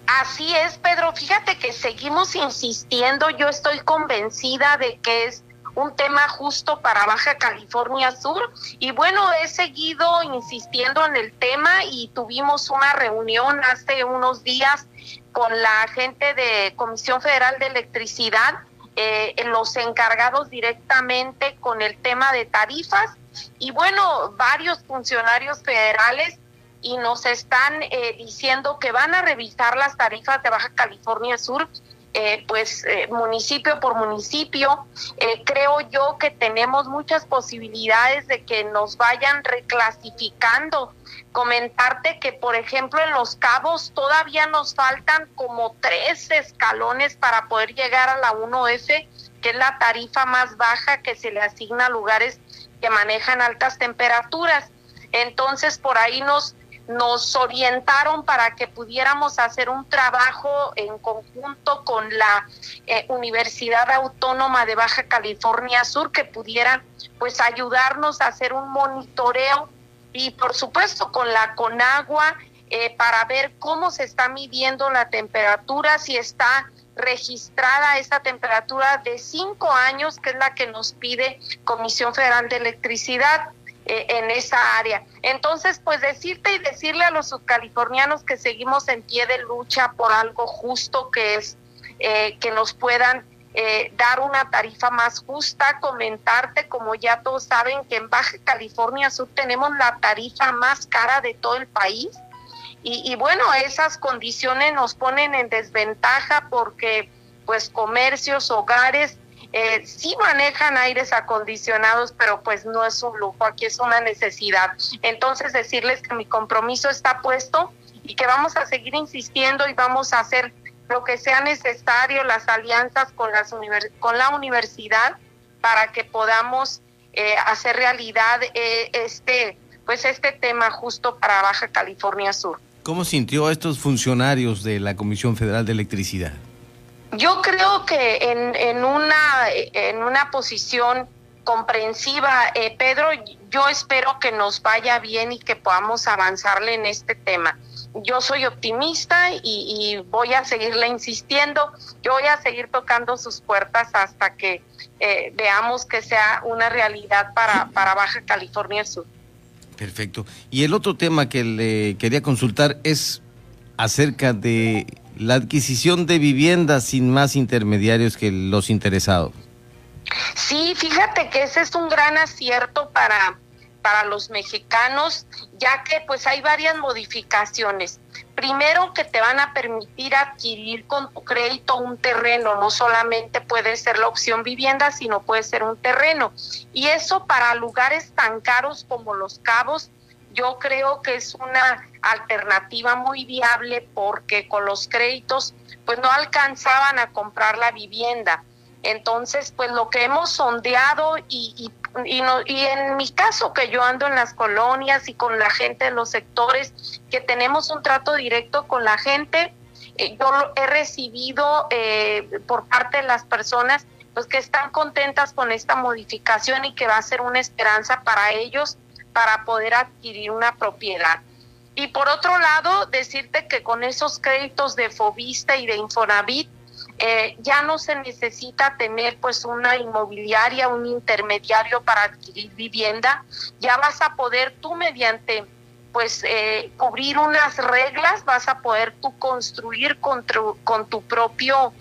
Así es, Pedro. Fíjate que seguimos insistiendo. Yo estoy convencida de que es un tema justo para Baja California Sur. Y bueno, he seguido insistiendo en el tema y tuvimos una reunión hace unos días con la gente de Comisión Federal de Electricidad, eh, los encargados directamente con el tema de tarifas. Y bueno, varios funcionarios federales y nos están eh, diciendo que van a revisar las tarifas de Baja California Sur eh, pues eh, municipio por municipio. Eh, creo yo que tenemos muchas posibilidades de que nos vayan reclasificando. Comentarte que, por ejemplo, en Los Cabos todavía nos faltan como tres escalones para poder llegar a la 1F, que es la tarifa más baja que se le asigna a lugares que manejan altas temperaturas. Entonces, por ahí nos nos orientaron para que pudiéramos hacer un trabajo en conjunto con la eh, Universidad Autónoma de Baja California Sur que pudiera pues ayudarnos a hacer un monitoreo y por supuesto con la Conagua eh, para ver cómo se está midiendo la temperatura, si está registrada esa temperatura de cinco años, que es la que nos pide Comisión Federal de Electricidad. Eh, en esa área. Entonces, pues decirte y decirle a los subcalifornianos que seguimos en pie de lucha por algo justo que es eh, que nos puedan eh, dar una tarifa más justa, comentarte, como ya todos saben, que en Baja California Sur tenemos la tarifa más cara de todo el país. Y, y bueno, esas condiciones nos ponen en desventaja porque pues comercios, hogares, eh, sí manejan aires acondicionados, pero pues no es un lujo, aquí es una necesidad. Entonces decirles que mi compromiso está puesto y que vamos a seguir insistiendo y vamos a hacer lo que sea necesario, las alianzas con, las con la universidad para que podamos eh, hacer realidad eh, este, pues este tema justo para Baja California Sur. ¿Cómo sintió a estos funcionarios de la Comisión Federal de Electricidad? Yo creo que en, en, una, en una posición comprensiva, eh, Pedro, yo espero que nos vaya bien y que podamos avanzarle en este tema. Yo soy optimista y, voy a seguirle insistiendo, yo voy a seguir tocando sus puertas hasta que eh, veamos que sea una realidad para, para Baja California Sur. Perfecto. Y el otro tema que le quería consultar es acerca de la adquisición de viviendas sin más intermediarios que los interesados. Sí, fíjate que ese es un gran acierto para, para los mexicanos, ya que pues hay varias modificaciones. Primero que te van a permitir adquirir con tu crédito un terreno, no solamente puede ser la opción vivienda, sino puede ser un terreno. Y eso para lugares tan caros como Los Cabos yo creo que es una alternativa muy viable porque con los créditos pues no alcanzaban a comprar la vivienda. Entonces, pues lo que hemos sondeado y, y, no, en mi caso que yo ando en las colonias y con la gente de los sectores, que tenemos un trato directo con la gente, eh, yo he recibido eh, por parte de las personas pues que están contentas con esta modificación y que va a ser una esperanza para ellos para poder adquirir una propiedad. Y por otro lado, decirte que con esos créditos de Fobista y de Infonavit, eh, ya no se necesita tener pues una inmobiliaria, un intermediario para adquirir vivienda, ya vas a poder tú mediante pues eh, cubrir unas reglas, vas a poder tú construir con con tu propio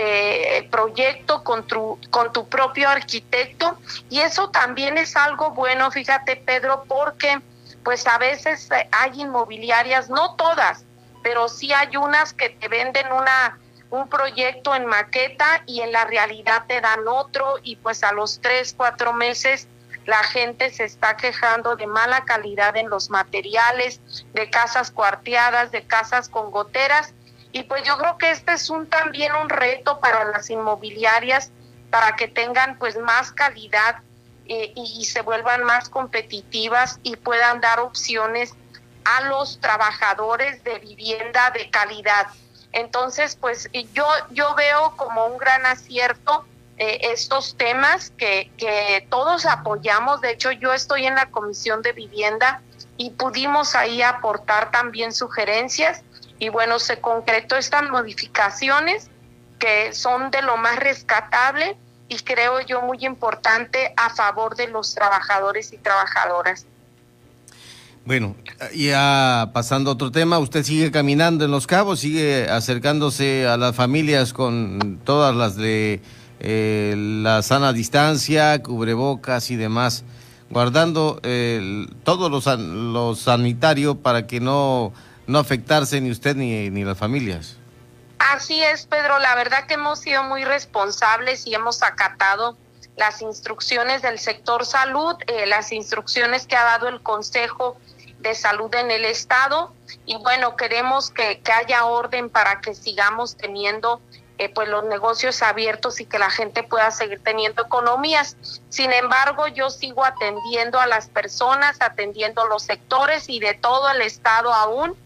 eh, proyecto con tu, con tu propio arquitecto. Y eso también es algo bueno, fíjate Pedro, porque pues a veces hay inmobiliarias, no todas, pero sí hay unas que te venden una un proyecto en maqueta y en la realidad te dan otro y pues a los tres, cuatro meses la gente se está quejando de mala calidad en los materiales, de casas cuarteadas, de casas con goteras. Y pues yo creo que este es un también un reto para las inmobiliarias para que tengan pues más calidad eh, y se vuelvan más competitivas y puedan dar opciones a los trabajadores de vivienda de calidad. Entonces, pues yo, yo veo como un gran acierto eh, estos temas que, que todos apoyamos. De hecho, yo estoy en la Comisión de Vivienda y pudimos ahí aportar también sugerencias y bueno, se concretó estas modificaciones que son de lo más rescatable y creo yo muy importante a favor de los trabajadores y trabajadoras. Bueno, ya pasando a otro tema, usted sigue caminando en Los Cabos, sigue acercándose a las familias con todas las de eh, la sana distancia, cubrebocas y demás, guardando eh, todo lo, lo, sanitario para que no, no afectarse ni usted ni, ni las familias. Así es, Pedro. La verdad que hemos sido muy responsables y hemos acatado las instrucciones del sector salud, eh, las instrucciones que ha dado el Consejo de Salud en el Estado. Y bueno, queremos que, que haya orden para que sigamos teniendo eh, pues los negocios abiertos y que la gente pueda seguir teniendo economías. Sin embargo, yo sigo atendiendo a las personas, atendiendo los sectores y de todo el Estado aún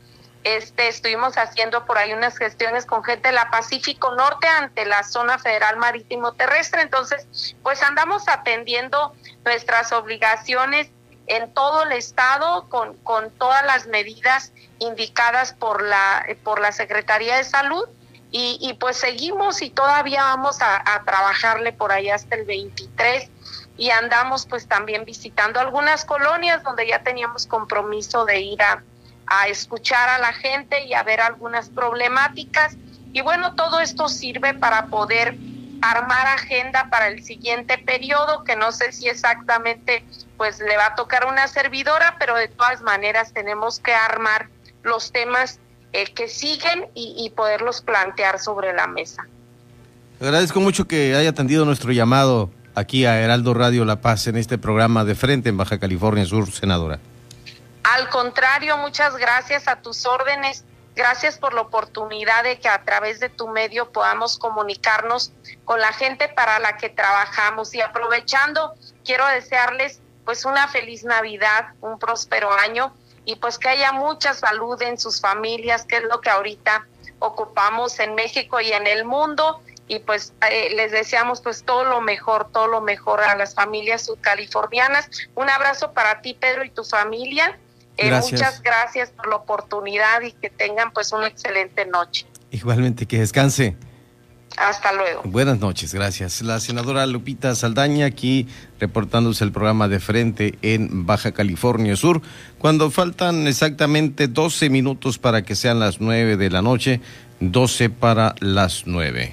este, estuvimos haciendo por ahí unas gestiones con gente de la Pacífico Norte ante la zona federal marítimo terrestre. Entonces, pues andamos atendiendo nuestras obligaciones en todo el estado con, con todas las medidas indicadas por la, por la Secretaría de Salud. Y, y pues seguimos y todavía vamos a, a trabajarle por ahí hasta el 23 y andamos pues también visitando algunas colonias donde ya teníamos compromiso de ir a, a escuchar a la gente y a ver algunas problemáticas. Y bueno, todo esto sirve para poder armar agenda para el siguiente periodo, que no sé si exactamente pues le va a tocar una servidora, pero de todas maneras tenemos que armar los temas eh, que siguen y, y poderlos plantear sobre la mesa. Agradezco mucho que haya atendido nuestro llamado aquí a Heraldo Radio La Paz en este programa de frente en Baja California Sur, senadora. Al contrario, muchas gracias a tus órdenes. Gracias por la oportunidad de que a través de tu medio podamos comunicarnos con la gente para la que trabajamos. Y aprovechando, quiero desearles pues una feliz Navidad, un próspero año y pues que haya mucha salud en sus familias, que es lo que ahorita ocupamos en México y en el mundo. Y pues eh, les deseamos pues todo lo mejor, todo lo mejor a las familias subcalifornianas. Un abrazo para ti, Pedro, y tu familia eh, muchas gracias por la oportunidad y que tengan pues una excelente noche. Igualmente, que descanse. Hasta luego. Buenas noches, gracias. La senadora Lupita Saldaña aquí reportándose el programa de frente en Baja California Sur, cuando faltan exactamente 12 minutos para que sean las 9 de la noche, 12 para las 9.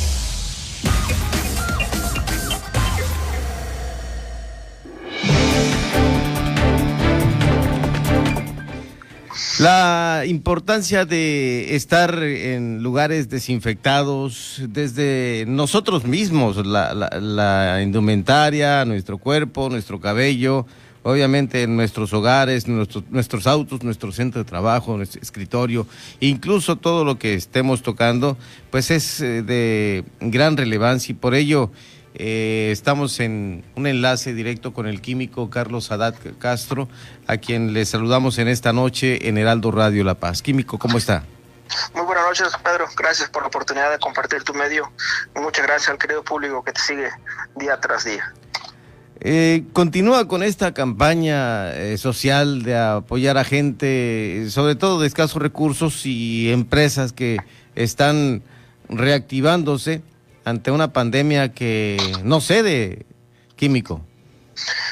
La importancia de estar en lugares desinfectados desde nosotros mismos, la, indumentaria, nuestro cuerpo, nuestro cabello, obviamente en nuestros hogares, nuestros, nuestros autos, nuestro centro de trabajo, nuestro escritorio, incluso todo lo que estemos tocando, pues es eh, de gran relevancia y por ello eh, estamos en un enlace directo con el químico Carlos Haddad Castro, a quien le saludamos en esta noche en Heraldo Radio La Paz. Químico, ¿cómo está? Muy buenas noches, Pedro. Gracias por la oportunidad de compartir tu medio. muchas gracias al querido público que te sigue día tras día. Eh, continúa con esta campaña eh, social de apoyar a gente, sobre todo de escasos recursos y empresas que están reactivándose ante una pandemia que no cede, químico.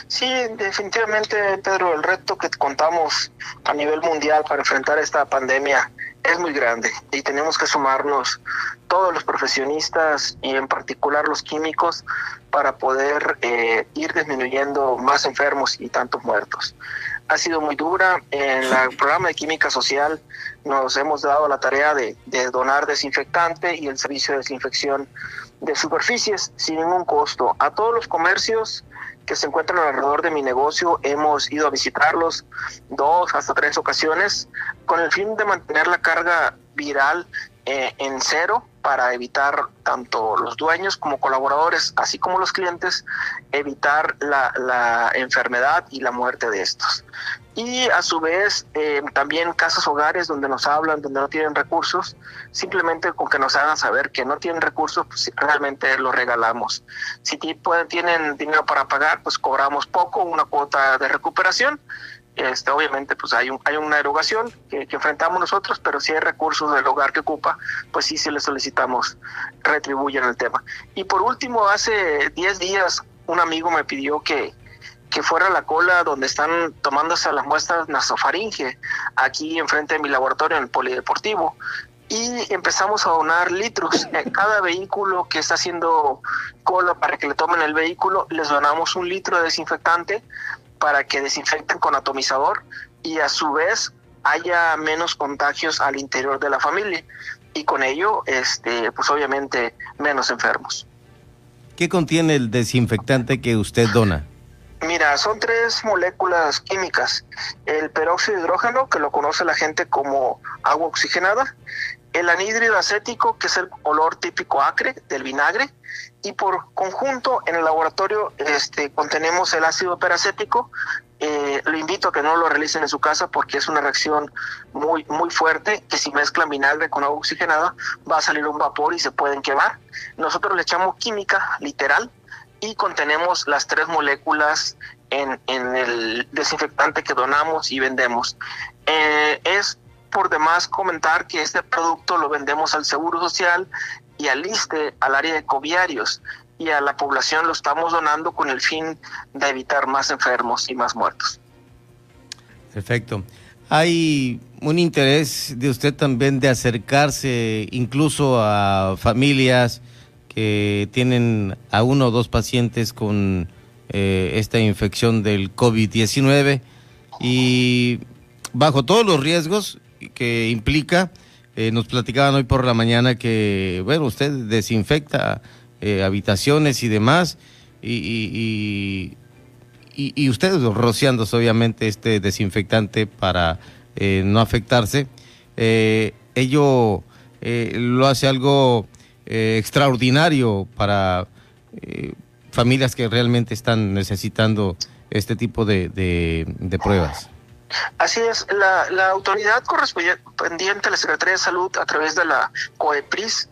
Sí, definitivamente, Pedro, el reto que contamos a nivel mundial para enfrentar esta pandemia es muy grande y tenemos que sumarnos todos los profesionistas y en particular los químicos para poder eh, ir disminuyendo más enfermos y tantos muertos. Ha sido muy dura. En el programa de química social nos hemos dado la tarea de, donar desinfectante y el servicio de desinfección de superficies sin ningún costo a todos los comercios que se encuentran alrededor de mi negocio. Hemos ido a visitarlos dos hasta tres ocasiones con el fin de mantener la carga viral eh, en cero para evitar tanto los dueños como colaboradores, así como los clientes, evitar la, la enfermedad y la muerte de estos. Y a su vez, eh, también casas hogares donde nos hablan, donde no tienen recursos, simplemente con que nos hagan saber que no tienen recursos, pues realmente los regalamos. Si pueden, tienen dinero para pagar, pues cobramos poco, una cuota de recuperación este, obviamente pues hay, hay una erogación que, enfrentamos nosotros, pero si hay recursos del hogar que ocupa, pues sí, se le solicitamos retribuyen el tema. Y por último, hace 10 días un amigo me pidió que, que fuera a la cola donde están tomándose las muestras nasofaringe, aquí enfrente de mi laboratorio en el polideportivo. Y empezamos a donar litros. En cada vehículo que está haciendo cola para que le tomen el vehículo, les donamos un litro de desinfectante para que desinfecten con atomizador y a su vez haya menos contagios al interior de la familia y con ello, este, pues obviamente menos enfermos. ¿Qué contiene el desinfectante que usted dona? Mira, son tres moléculas químicas. El peróxido de hidrógeno, que lo conoce la gente como agua oxigenada, el anhídrido acético, que es el olor típico acre del vinagre, y por conjunto en el laboratorio este, contenemos el ácido peracético. Eh, lo invito a que no lo realicen en su casa porque es una reacción muy, muy fuerte que si mezclan vinagre con agua oxigenada va a salir un vapor y se pueden quemar. Nosotros le echamos química literal y contenemos las tres moléculas en, el desinfectante que donamos y vendemos. Eh, es por demás comentar que este producto lo vendemos al Seguro Social y al ISTE, al área de coviarios, y a la población lo estamos donando con el fin de evitar más enfermos y más muertos. Perfecto. Hay un interés de usted también de acercarse incluso a familias que tienen a uno o dos pacientes con eh, esta infección del COVID-19 y bajo todos los riesgos que implica, eh, nos platicaban hoy por la mañana que, bueno, usted desinfecta eh, habitaciones y demás, y, y, y, ustedes rociándose obviamente este desinfectante para eh, no afectarse, ello lo hace algo extraordinario para familias que realmente están necesitando este tipo de, de pruebas. Así es, la, la, autoridad correspondiente a la Secretaría de Salud a través de la COEPRIS,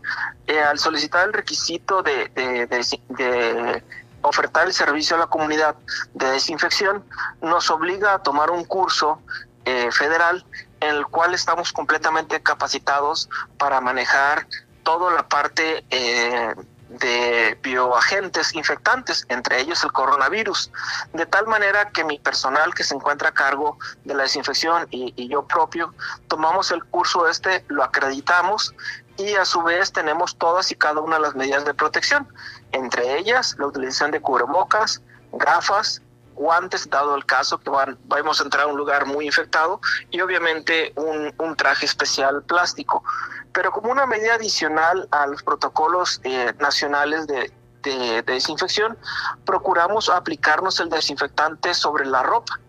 eh, al solicitar el requisito de, de, ofertar el servicio a la comunidad de desinfección, nos obliga a tomar un curso eh, federal en el cual estamos completamente capacitados para manejar toda la parte eh, de bioagentes infectantes, entre ellos el coronavirus, de tal manera que mi personal que se encuentra a cargo de la desinfección y, yo propio tomamos el curso este, lo acreditamos y a su vez tenemos todas y cada una de las medidas de protección, entre ellas la utilización de cubrebocas, gafas, guantes, dado el caso que van, vamos a entrar a un lugar muy infectado, y obviamente un, un traje especial plástico. Pero como una medida adicional a los protocolos eh, nacionales de, de, desinfección, procuramos aplicarnos el desinfectante sobre la ropa,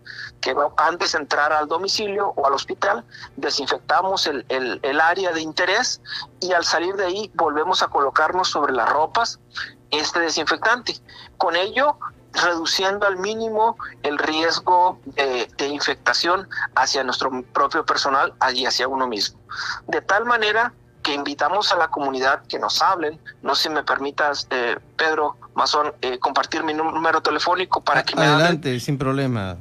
que antes de entrar al domicilio o al hospital, desinfectamos el, el, el área de interés y al salir de ahí volvemos a colocarnos sobre las ropas este desinfectante. Con ello reduciendo al mínimo el riesgo de, infectación hacia nuestro propio personal y hacia uno mismo. De tal manera que invitamos a la comunidad que nos hablen. No sé si me permitas, eh, Pedro Mazón, eh, compartir mi número telefónico para que me Adelante, sin problema.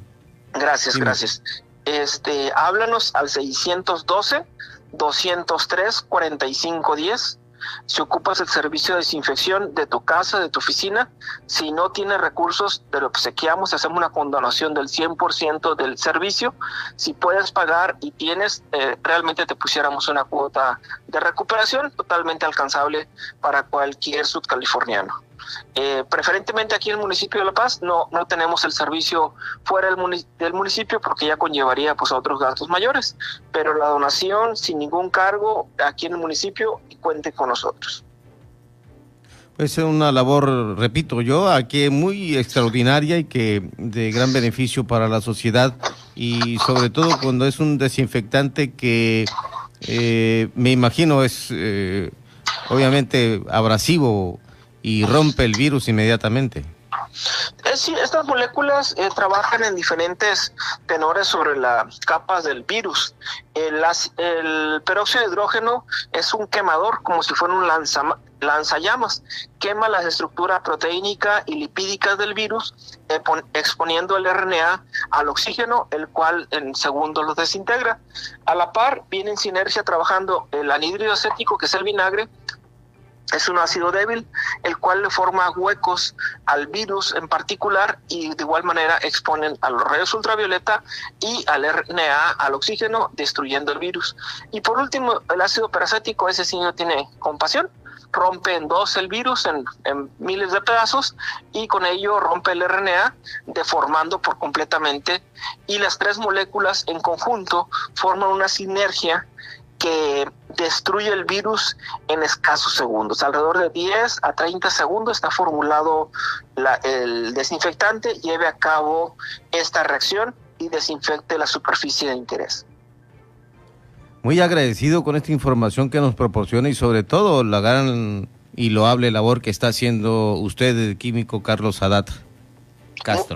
Gracias, gracias. Este, háblanos al 612 203 4510 si ocupas el servicio de desinfección de tu casa, de tu oficina, si no tienes recursos, te lo obsequiamos, hacemos una condonación del 100% del servicio. Si puedes pagar y tienes, eh, realmente te pusiéramos una cuota de recuperación totalmente alcanzable para cualquier sudcaliforniano. Eh, preferentemente aquí en el municipio de La Paz no, no tenemos el servicio fuera del, del municipio porque ya conllevaría pues otros gastos mayores, pero la donación sin ningún cargo aquí en el municipio cuente con nosotros. Es una labor, repito yo, aquí muy extraordinaria y que de gran beneficio para la sociedad y sobre todo cuando es un desinfectante que eh, me imagino es eh, obviamente abrasivo y rompe el virus inmediatamente. Eh, sí, estas moléculas eh, trabajan en diferentes tenores sobre las capas del virus. El, el, peróxido de hidrógeno es un quemador, como si fuera un lanza, lanzallamas. Quema las estructuras proteínica y lipídicas del virus, eh, exponiendo el RNA al oxígeno, el cual en segundos los desintegra. A la par, viene en sinergia trabajando el anhídrido acético, que es el vinagre, es un ácido débil, el cual le forma huecos al virus en particular y de igual manera exponen a los rayos ultravioleta y al RNA, al oxígeno, destruyendo el virus. Y por último, el ácido peracético, ese sí no tiene compasión, rompe en dos el virus en, en, miles de pedazos y con ello rompe el RNA deformando por completamente y las tres moléculas en conjunto forman una sinergia que destruye el virus en escasos segundos. Alrededor de 10 a 30 segundos está formulado el desinfectante, lleve a cabo esta reacción y desinfecte la superficie de interés. Muy agradecido con esta información que nos proporciona y sobre todo la gran y loable labor que está haciendo usted, el químico Carlos Haddad.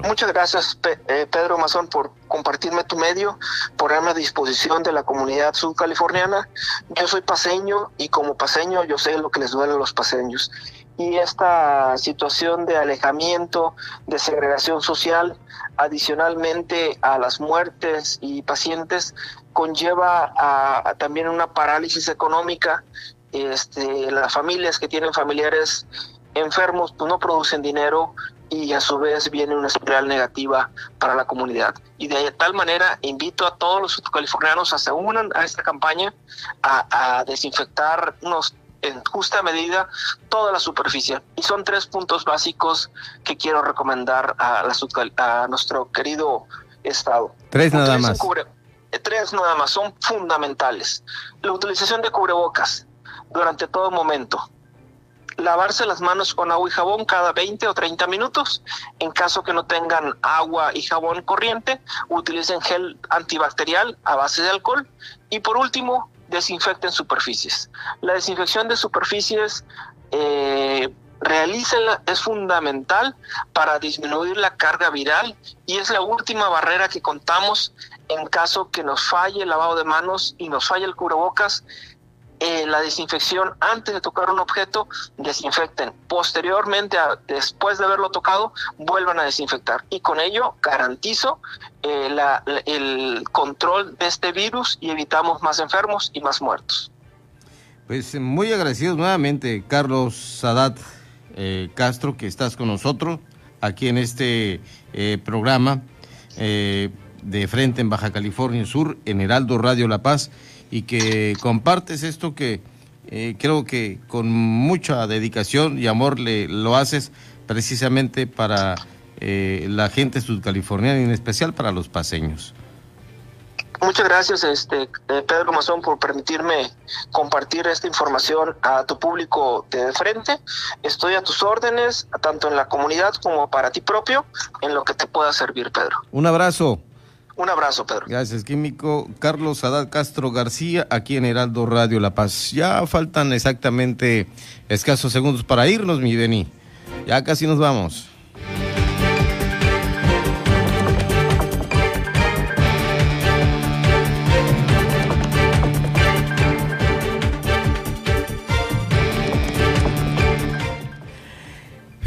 Muchas gracias, eh, Pedro Mazón, por compartirme tu medio, ponerme a disposición de la comunidad subcaliforniana. Yo soy paseño y como paseño yo sé lo que les duele a los paseños. Y esta situación de alejamiento, de segregación social, adicionalmente a las muertes y pacientes, conlleva a, también una parálisis económica. Este, las familias que tienen familiares enfermos pues no producen dinero y a su vez viene una espiral negativa para la comunidad. Y de tal manera invito a todos los californianos a se unan a esta campaña a, desinfectarnos en justa medida toda la superficie. Y son tres puntos básicos que quiero recomendar a, la, a nuestro querido Estado. Tres nada más. Eh, tres nada más, son fundamentales. La utilización de cubrebocas durante todo momento lavarse las manos con agua y jabón cada 20 o 30 minutos. En caso que no tengan agua y jabón corriente, utilicen gel antibacterial a base de alcohol. Y por último, desinfecten superficies. La desinfección de superficies eh, es fundamental para disminuir la carga viral y es la última barrera que contamos en caso que nos falle el lavado de manos y nos falle el cubrebocas eh, la desinfección antes de tocar un objeto, desinfecten. Posteriormente, después de haberlo tocado, vuelvan a desinfectar. Y con ello garantizo eh, el control de este virus y evitamos más enfermos y más muertos. Pues muy agradecidos nuevamente, Carlos Sadat eh, Castro, que estás con nosotros aquí en este programa de Frente en Baja California Sur, en Heraldo Radio La Paz y que compartes esto que eh, creo que con mucha dedicación y amor le, lo haces precisamente para eh, la gente sudcaliforniana y en especial para los paseños. Muchas gracias, este eh, Pedro Mazón, por permitirme compartir esta información a tu público de frente. Estoy a tus órdenes, tanto en la comunidad como para ti propio, en lo que te pueda servir, Pedro. Un abrazo. Un abrazo, Pedro. Gracias, químico. Carlos Adal Castro García, aquí en Heraldo Radio La Paz. Ya faltan exactamente escasos segundos para irnos, mi Beni. Ya casi nos vamos.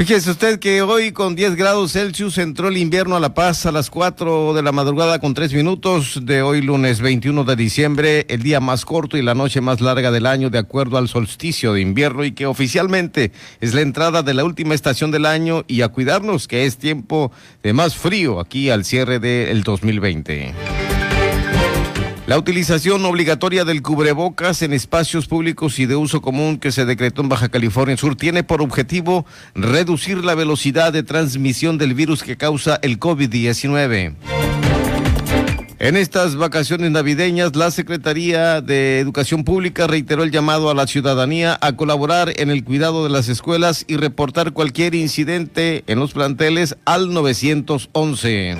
Fíjese usted que hoy con 10 grados Celsius entró el invierno a La Paz a las 4 de la madrugada con 3 minutos de hoy lunes 21 de diciembre, el día más corto y la noche más larga del año de acuerdo al solsticio de invierno y que oficialmente es la entrada de la última estación del año y a cuidarnos que es tiempo de más frío aquí al cierre del 2020. La utilización obligatoria del cubrebocas en espacios públicos y de uso común que se decretó en Baja California Sur tiene por objetivo reducir la velocidad de transmisión del virus que causa el COVID-19. En estas vacaciones navideñas, la Secretaría de Educación Pública reiteró el llamado a la ciudadanía a colaborar en el cuidado de las escuelas y reportar cualquier incidente en los planteles al 911.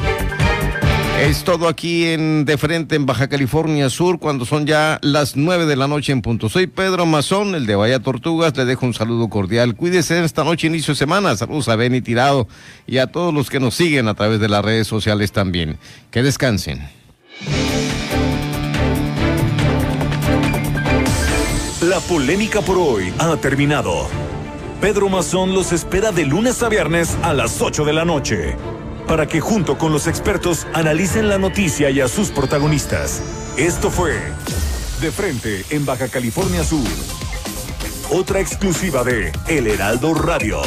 Es todo aquí en De Frente en Baja California Sur cuando son ya las nueve de la noche en punto. Soy Pedro Mazón, el de Bahía Tortugas. Le dejo un saludo cordial. Cuídese esta noche, inicio de semana. Saludos a Benny Tirado y a todos los que nos siguen a través de las redes sociales también. Que descansen. La polémica por hoy ha terminado. Pedro Mazón los espera de lunes a viernes a las 8 de la noche para que junto con los expertos analicen la noticia y a sus protagonistas. Esto fue De Frente en Baja California Sur. Otra exclusiva de El Heraldo Radio.